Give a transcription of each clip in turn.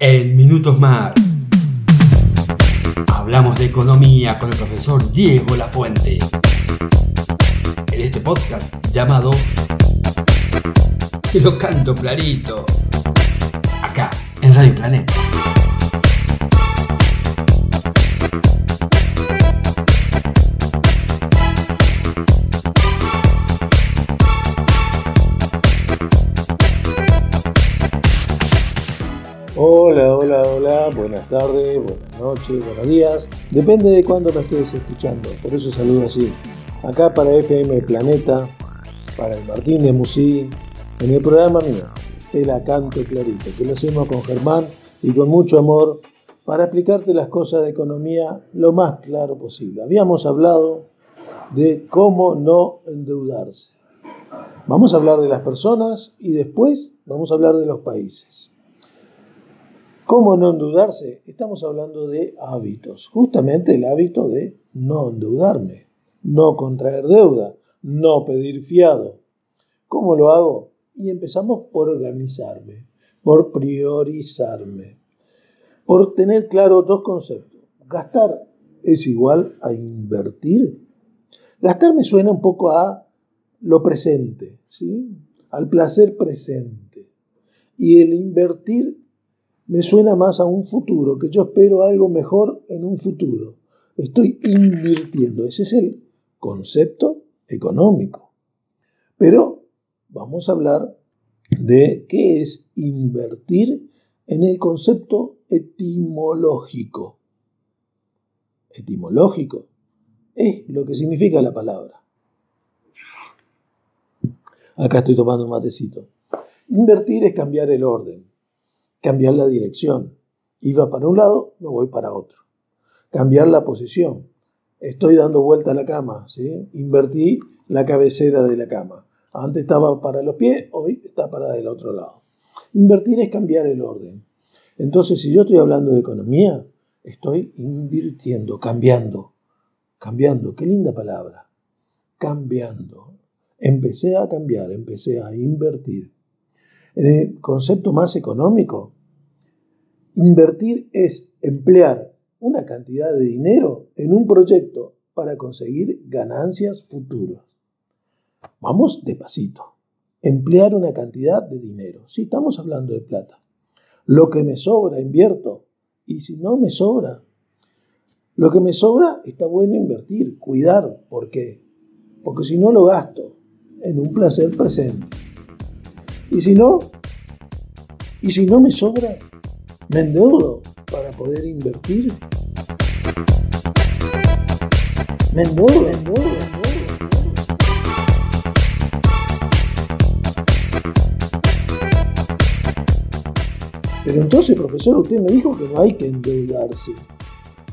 En minutos más. Hablamos de economía con el profesor Diego Lafuente. En este podcast llamado Que lo canto clarito. Acá, en Radio Planeta. Tardes, buenas noches, buenos días. Depende de cuándo me estés escuchando, por eso saludo así. Acá para FM Planeta, para el Martín de Musí, en el programa mío, Te la canto clarito, que lo hacemos con Germán y con mucho amor para explicarte las cosas de economía lo más claro posible. Habíamos hablado de cómo no endeudarse. Vamos a hablar de las personas y después vamos a hablar de los países. ¿Cómo no endeudarse? Estamos hablando de hábitos, justamente el hábito de no endeudarme, no contraer deuda, no pedir fiado. ¿Cómo lo hago? Y empezamos por organizarme, por priorizarme, por tener claro dos conceptos. Gastar es igual a invertir. Gastar me suena un poco a lo presente, ¿sí? al placer presente. Y el invertir me suena más a un futuro, que yo espero algo mejor en un futuro. Estoy invirtiendo, ese es el concepto económico. Pero vamos a hablar de qué es invertir en el concepto etimológico. Etimológico es lo que significa la palabra. Acá estoy tomando un matecito. Invertir es cambiar el orden cambiar la dirección. Iba para un lado, no voy para otro. Cambiar la posición. Estoy dando vuelta a la cama, ¿sí? Invertí la cabecera de la cama. Antes estaba para los pies, hoy está para del otro lado. Invertir es cambiar el orden. Entonces, si yo estoy hablando de economía, estoy invirtiendo, cambiando. Cambiando, qué linda palabra. Cambiando. Empecé a cambiar, empecé a invertir. El concepto más económico, invertir es emplear una cantidad de dinero en un proyecto para conseguir ganancias futuras. Vamos despacito. Emplear una cantidad de dinero. Si estamos hablando de plata. Lo que me sobra, invierto. Y si no me sobra, lo que me sobra está bueno invertir, cuidar. ¿Por qué? Porque si no lo gasto en un placer presente. Y si no, y si no me sobra, me endeudo para poder invertir. Me endeudo, me endeudo, me endeudo. Pero entonces, profesor, usted me dijo que no hay que endeudarse.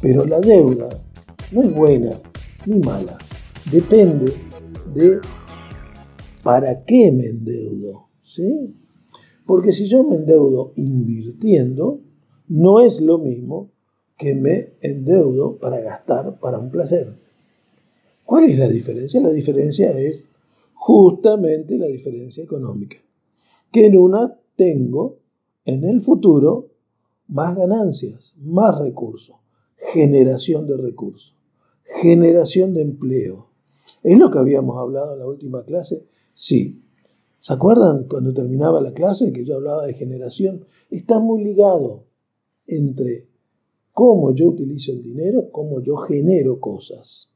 Pero la deuda no es buena ni mala. Depende de para qué me endeudo. ¿Sí? Porque si yo me endeudo invirtiendo, no es lo mismo que me endeudo para gastar para un placer. ¿Cuál es la diferencia? La diferencia es justamente la diferencia económica. Que en una tengo en el futuro más ganancias, más recursos, generación de recursos, generación de empleo. ¿Es lo que habíamos hablado en la última clase? Sí, ¿Se acuerdan cuando terminaba la clase que yo hablaba de generación? Está muy ligado entre cómo yo utilizo el dinero, cómo yo genero cosas.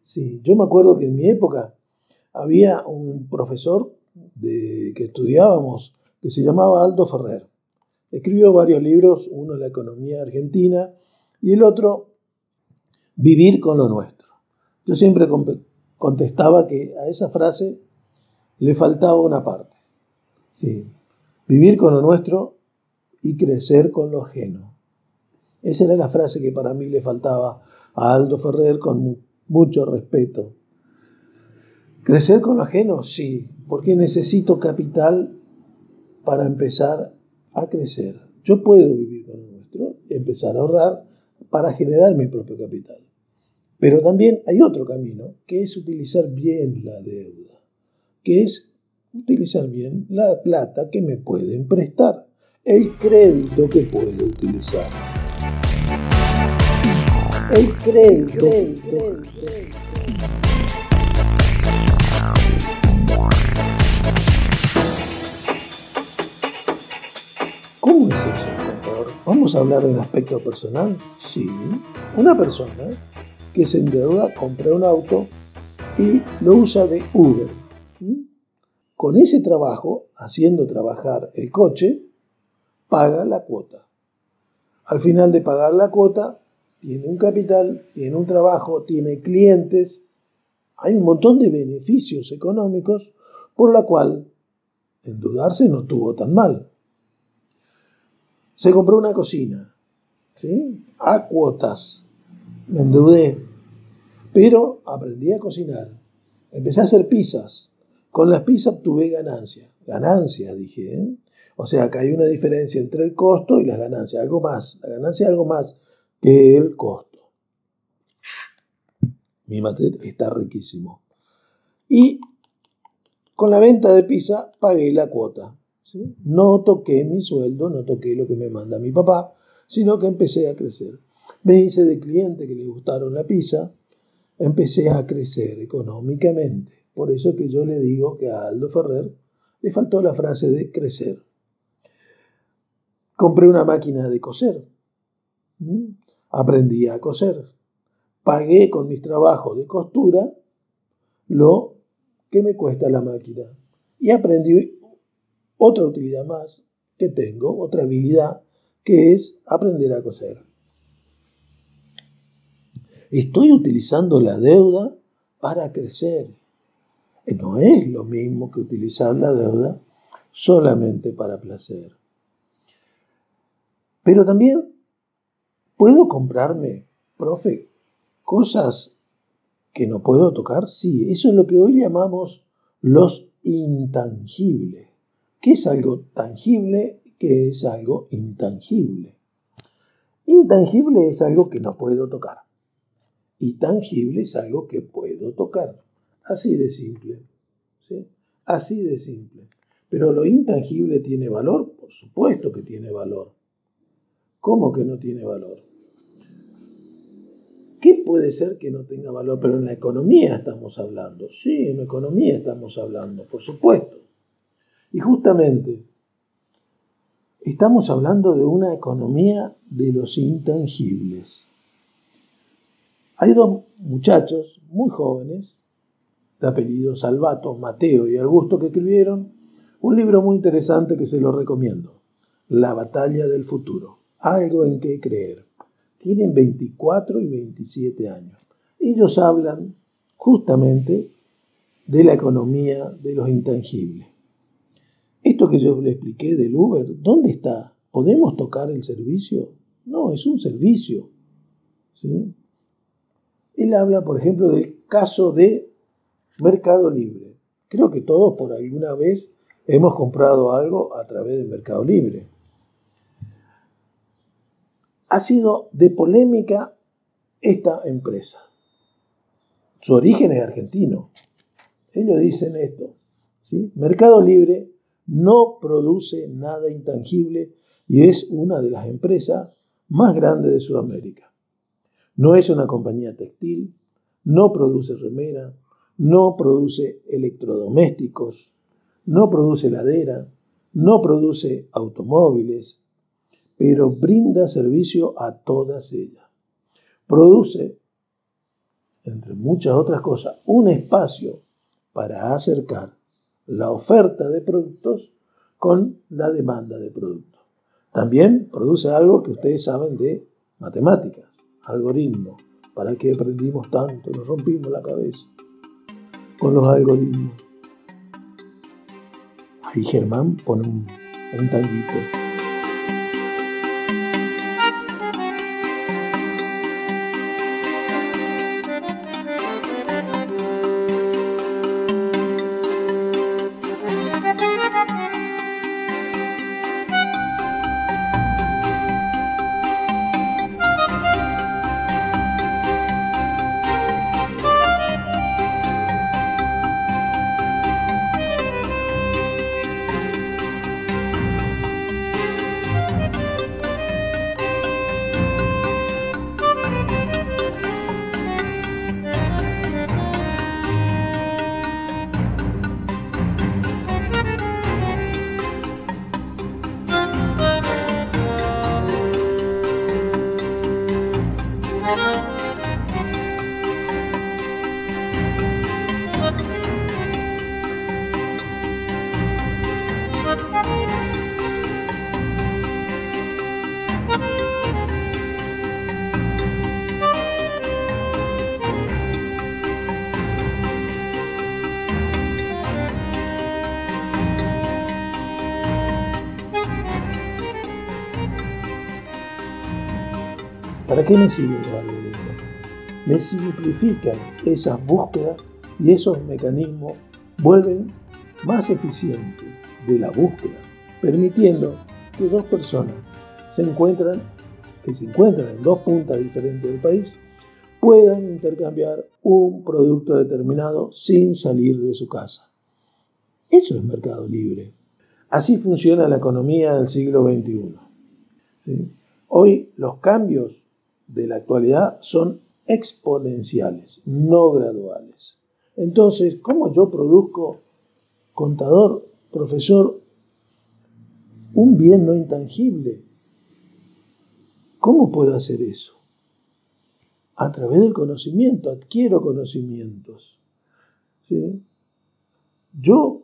Sí, yo me acuerdo que en mi época había un profesor de, que estudiábamos que se llamaba Aldo Ferrer. Escribió varios libros, uno La economía argentina y el otro Vivir con lo nuestro. Yo siempre contestaba que a esa frase le faltaba una parte. Sí, vivir con lo nuestro y crecer con lo ajeno. Esa era la frase que para mí le faltaba a Aldo Ferrer con mucho respeto. Crecer con lo ajeno, sí, porque necesito capital para empezar a crecer. Yo puedo vivir con lo nuestro, empezar a ahorrar para generar mi propio capital. Pero también hay otro camino, que es utilizar bien la deuda que es utilizar bien la plata que me pueden prestar. el crédito que puede utilizar. El crédito. ¿Cómo es eso, ¿Vamos a hablar del aspecto personal? Sí. Una persona que se endeuda, compra un auto y lo usa de Uber. Con ese trabajo, haciendo trabajar el coche, paga la cuota. Al final de pagar la cuota, tiene un capital, tiene un trabajo, tiene clientes, hay un montón de beneficios económicos por la cual endeudarse no estuvo tan mal. Se compró una cocina, ¿sí? A cuotas. Me endeudé, pero aprendí a cocinar. Empecé a hacer pizzas. Con las pizzas obtuve ganancias. Ganancias, dije. ¿eh? O sea, que hay una diferencia entre el costo y las ganancias. Algo más. La ganancia es algo más que el costo. Mi mate está riquísimo. Y con la venta de pizza pagué la cuota. No toqué mi sueldo, no toqué lo que me manda mi papá, sino que empecé a crecer. Me hice de cliente que le gustaron la pizza, empecé a crecer económicamente. Por eso que yo le digo que a Aldo Ferrer le faltó la frase de crecer. Compré una máquina de coser. Aprendí a coser. Pagué con mis trabajos de costura lo que me cuesta la máquina. Y aprendí otra utilidad más que tengo, otra habilidad, que es aprender a coser. Estoy utilizando la deuda para crecer. No es lo mismo que utilizar la deuda solamente para placer. Pero también puedo comprarme, profe, cosas que no puedo tocar. Sí, eso es lo que hoy llamamos los intangibles. ¿Qué es algo tangible? ¿Qué es algo intangible? Intangible es algo que no puedo tocar. Y tangible es algo que puedo tocar. Así de simple. ¿sí? Así de simple. Pero lo intangible tiene valor, por supuesto que tiene valor. ¿Cómo que no tiene valor? ¿Qué puede ser que no tenga valor? Pero en la economía estamos hablando. Sí, en la economía estamos hablando, por supuesto. Y justamente estamos hablando de una economía de los intangibles. Hay dos muchachos muy jóvenes, de apellido Salvato, Mateo y Augusto, que escribieron un libro muy interesante que se lo recomiendo, La batalla del futuro, algo en qué creer. Tienen 24 y 27 años. Ellos hablan justamente de la economía de los intangibles. Esto que yo le expliqué del Uber, ¿dónde está? ¿Podemos tocar el servicio? No, es un servicio. ¿sí? Él habla, por ejemplo, del caso de Mercado Libre. Creo que todos por alguna vez hemos comprado algo a través de Mercado Libre. Ha sido de polémica esta empresa. Su origen es argentino. Ellos dicen esto. Mercado Libre no produce nada intangible y es una de las empresas más grandes de Sudamérica. No es una compañía textil, no produce remera, no produce electrodomésticos, no produce ladera, no produce automóviles, pero brinda servicio a todas ellas. Produce, entre muchas otras cosas, un espacio para acercar la oferta de productos con la demanda de productos. También produce algo que ustedes saben de matemáticas algoritmos. ¿Para qué aprendimos tanto? Nos rompimos la cabeza con los algoritmos. Ahí Germán pone un, un tanguito. ¿Para qué me sirve? Me simplifican esas búsquedas y esos mecanismos vuelven más eficientes de la búsqueda, permitiendo que dos personas se encuentran, que se encuentran en dos puntas diferentes del país, puedan intercambiar un producto determinado sin salir de su casa. Eso es mercado libre. Así funciona la economía del siglo XXI. Hoy los cambios de la actualidad son exponenciales, no graduales. Entonces, ¿cómo yo produzco, contador, profesor, un bien no intangible? ¿Cómo puedo hacer eso? A través del conocimiento, adquiero conocimientos. ¿sí? Yo,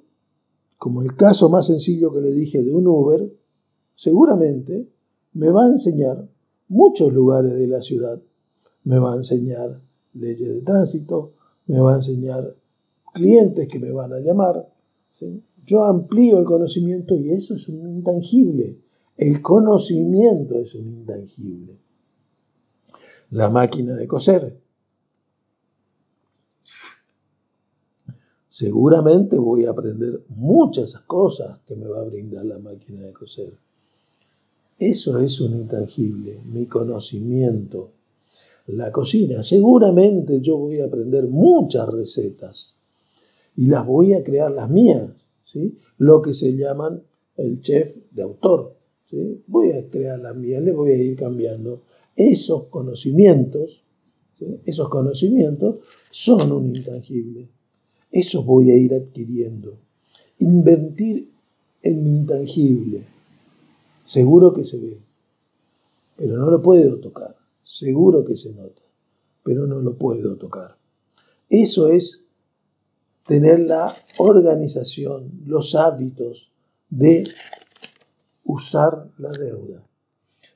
como el caso más sencillo que le dije de un Uber, seguramente me va a enseñar muchos lugares de la ciudad. Me va a enseñar leyes de tránsito, me va a enseñar clientes que me van a llamar. Yo amplío el conocimiento y eso es un intangible. El conocimiento es un intangible. La máquina de coser. Seguramente voy a aprender muchas cosas que me va a brindar la máquina de coser eso es un intangible, mi conocimiento. La cocina, seguramente yo voy a aprender muchas recetas y las voy a crear las mías, ¿sí? lo que se llaman el chef de autor. ¿sí? Voy a crear las mías, le voy a ir cambiando. Esos conocimientos, esos conocimientos son un intangible. Eso voy a ir adquiriendo. Invertir en intangible Seguro que se ve, pero no lo puedo tocar. Seguro que se nota, pero no lo puedo tocar. Eso es tener la organización, los hábitos de usar la deuda.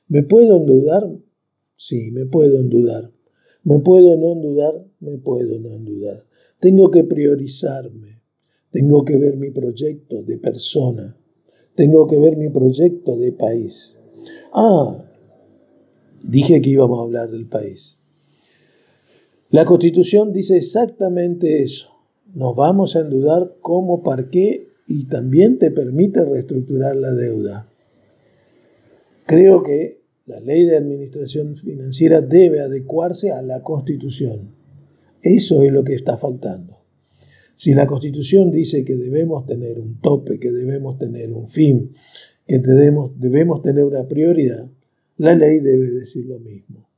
¿Me puedo endeudar? Sí, me puedo endeudar. ¿Me puedo no endeudar? Me puedo no endeudar. Tengo que priorizarme. Tengo que ver mi proyecto de persona tengo que ver mi proyecto de país. Ah, dije que íbamos a hablar del país. La constitución dice exactamente eso. Nos vamos a endeudar como qué y también te permite reestructurar la deuda. Creo que la ley de administración financiera debe adecuarse a la constitución. Eso es lo que está faltando. Si la Constitución dice que debemos tener un tope, que debemos tener un fin, que debemos, debemos tener una prioridad, la ley debe decir lo mismo.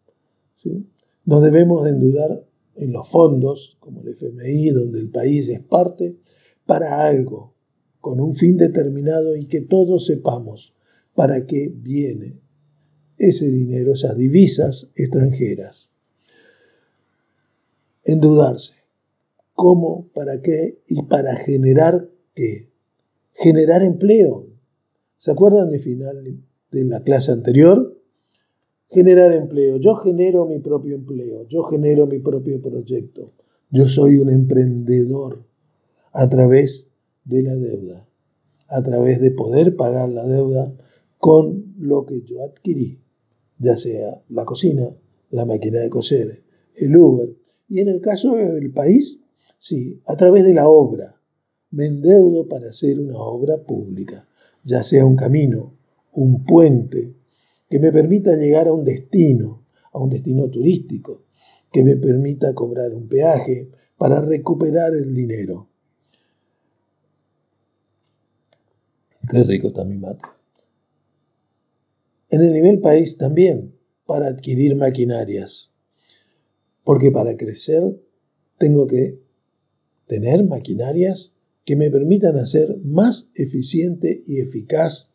No debemos endeudar en los fondos, como el FMI, donde el país es parte, para algo, con un fin determinado y que todos sepamos para qué viene ese dinero, esas divisas extranjeras. Endeudarse cómo, para qué y para generar qué. Generar empleo. ¿Se acuerdan mi final de la clase anterior? Generar empleo. Yo genero mi propio empleo, yo genero mi propio proyecto. Yo soy un emprendedor a través de la deuda, a través de poder pagar la deuda con lo que yo adquirí, ya sea la cocina, la máquina de coser, el Uber, y en el caso del país, Sí, a través de la obra. Me endeudo para hacer una obra pública, ya sea un camino, un puente, que me permita llegar a un destino, a un destino turístico, que me permita cobrar un peaje para recuperar el dinero. Qué rico está mi mate. En el nivel país también, para adquirir maquinarias. Porque para crecer tengo que tener maquinarias que me permitan hacer más eficiente y eficaz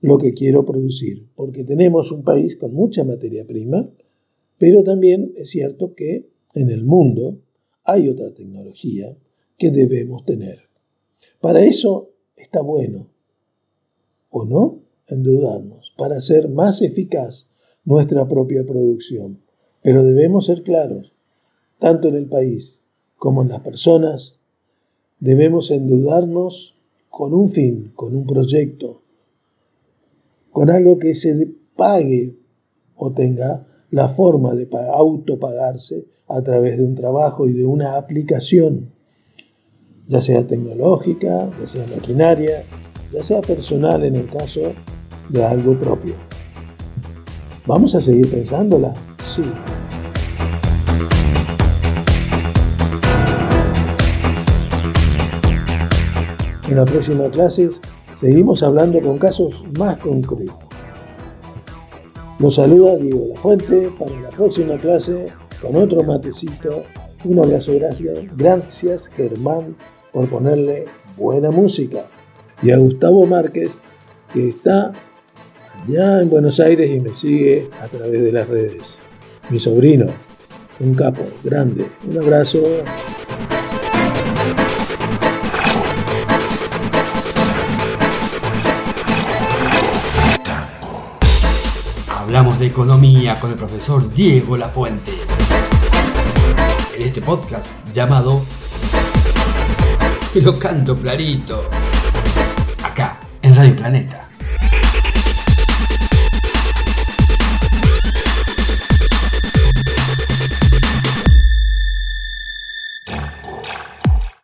lo que quiero producir, porque tenemos un país con mucha materia prima, Pero también es cierto que en el mundo hay otra tecnología que debemos tener. Para eso está bueno, o no, endeudarnos, para hacer más eficaz nuestra propia producción. Pero debemos ser claros, tanto en el país como en las personas, debemos endeudarnos con un fin, con un proyecto, con algo que se pague o tenga la forma de autopagarse a través de un trabajo y de una aplicación, ya sea tecnológica, ya sea maquinaria, ya sea personal en el caso de algo propio. ¿Vamos a seguir pensándola? Sí. En la próxima clase seguimos hablando con casos más concretos. Los saluda Diego La Fuente para la próxima clase con otro matecito. Un abrazo, gracias. Gracias Germán por ponerle buena música. Y a Gustavo Márquez que está allá en Buenos Aires y me sigue a través de las redes. Mi sobrino, un capo grande. Un abrazo. Hablamos de economía con el profesor Diego Lafuente. En este podcast llamado Lo canto clarito. Acá, en Radio Planeta.